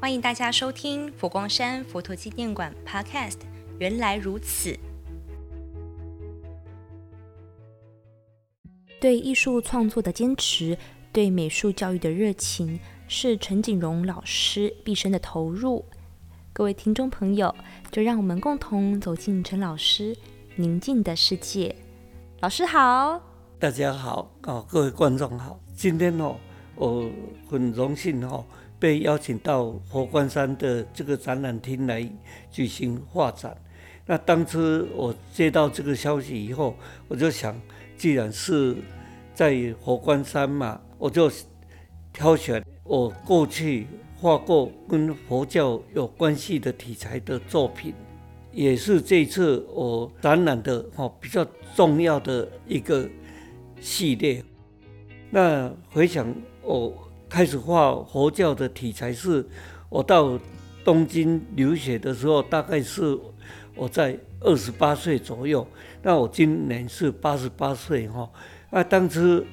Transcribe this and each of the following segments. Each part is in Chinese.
欢迎大家收听佛光山佛陀纪念馆 Podcast。原来如此。对艺术创作的坚持，对美术教育的热情，是陈景荣老师毕生的投入。各位听众朋友，就让我们共同走进陈老师宁静的世界。老师好，大家好，哦，各位观众好。今天哦，我很荣幸哦。被邀请到佛光山的这个展览厅来举行画展。那当初我接到这个消息以后，我就想，既然是在佛光山嘛，我就挑选我过去画过跟佛教有关系的题材的作品，也是这次我展览的哈比较重要的一个系列。那回想我。开始画佛教的题材是，我到东京留学的时候，大概是我在二十八岁左右。那我今年是八十八岁哈。那当初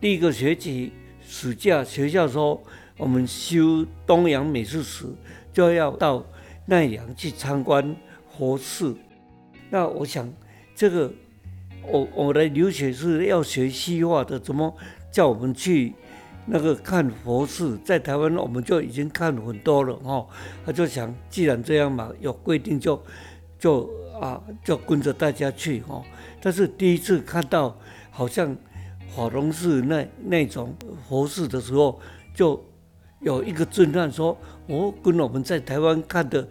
第一个学期暑假，学校说我们修东洋美术史，就要到奈良去参观佛寺。那我想，这个我我的留学是要学西画的，怎么叫我们去？那个看佛寺，在台湾我们就已经看很多了哈，他就想，既然这样嘛，有规定就就啊，就跟着大家去哈。但是第一次看到好像法隆寺那那种佛寺的时候，就有一个震撼，说哦，跟我们在台湾看的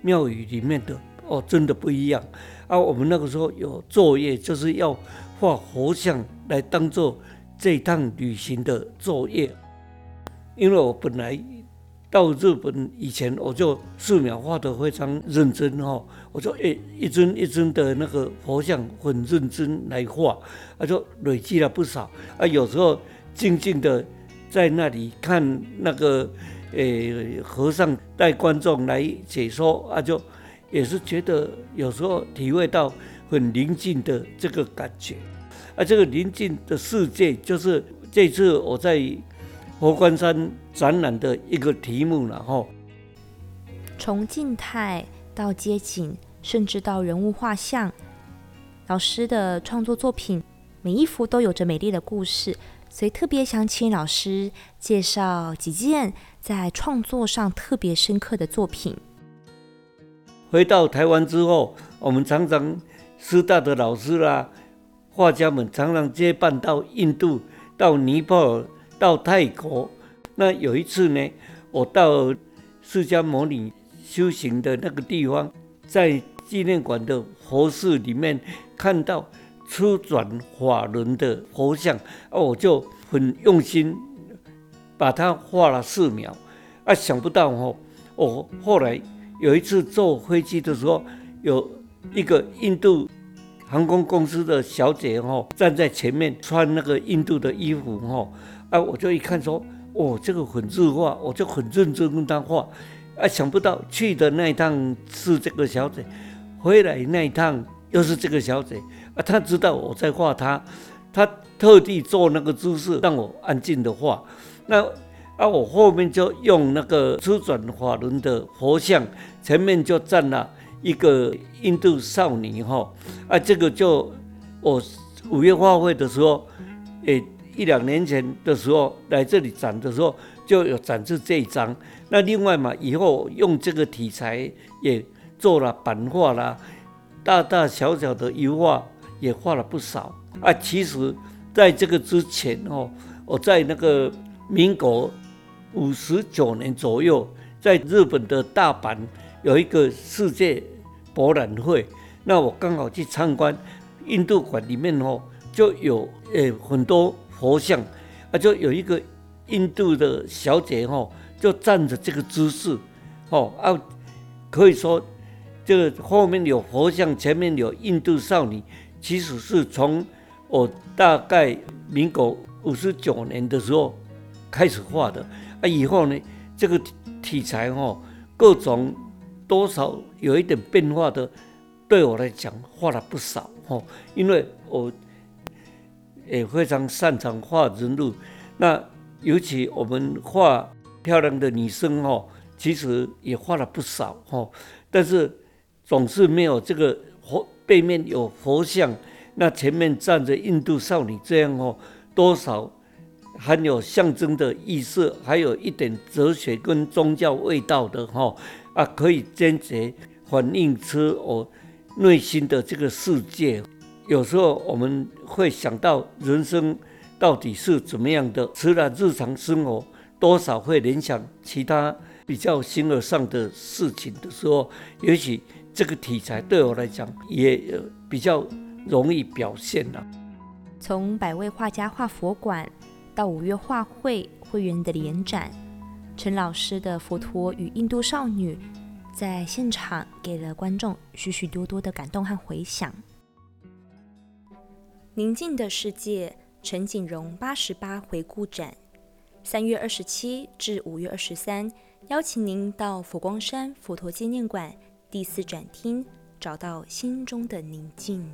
庙宇里面的哦，真的不一样。啊，我们那个时候有作业，就是要画佛像来当做。这趟旅行的作业，因为我本来到日本以前，我就素描画得非常认真哈，我就一一尊一尊的那个佛像很认真来画，啊，就累积了不少啊。有时候静静的在那里看那个诶和尚带观众来解说啊，就也是觉得有时候体会到很宁静的这个感觉。啊，这个宁静的世界就是这次我在佛光山展览的一个题目了哈。从静态到街景，甚至到人物画像，老师的创作作品每一幅都有着美丽的故事，所以特别想请老师介绍几件在创作上特别深刻的作品。回到台湾之后，我们常常师大的老师啦。画家们常常接伴到印度、到尼泊尔、到泰国。那有一次呢，我到释迦牟尼修行的那个地方，在纪念馆的佛寺里面看到初转法轮的佛像，啊，我就很用心把它画了四秒。啊，想不到哦，我后来有一次坐飞机的时候，有一个印度。航空公司的小姐哈站在前面穿那个印度的衣服哈，啊，我就一看说，哦，这个很日化，我就很认真跟她画，啊，想不到去的那一趟是这个小姐，回来那一趟又是这个小姐，啊，她知道我在画她，她特地做那个姿势让我安静的画，那啊，我后面就用那个初转法轮的佛像，前面就站了。一个印度少女哈啊，这个就我五月画会的时候，诶一两年前的时候来这里展的时候，就有展示这一张。那另外嘛，以后用这个题材也做了版画啦，大大小小的油画也画了不少啊。其实在这个之前哦，我在那个民国五十九年左右，在日本的大阪。有一个世界博览会，那我刚好去参观，印度馆里面哦，就有诶很多佛像，啊，就有一个印度的小姐哦，就站着这个姿势，哦啊，可以说这个后面有佛像，前面有印度少女，其实是从我大概民国五十九年的时候开始画的，啊，以后呢，这个题材哦，各种。多少有一点变化的，对我来讲画了不少哦，因为我也非常擅长画人物。那尤其我们画漂亮的女生哦，其实也画了不少哈，但是总是没有这个佛背面有佛像，那前面站着印度少女这样哦，多少含有象征的意思，还有一点哲学跟宗教味道的哈啊，可以间接反映出我内心的这个世界。有时候我们会想到人生到底是怎么样的，除了日常生活，多少会联想其他。比较形而上的事情的时候，也许这个题材对我来讲也比较容易表现了。从百位画家画佛馆，到五月画会会员的联展，陈老师的《佛陀与印度少女》在现场给了观众许许多多的感动和回响。宁静的世界，陈景荣八十八回顾展，三月二十七至五月二十三。邀请您到佛光山佛陀纪念馆第四展厅，找到心中的宁静。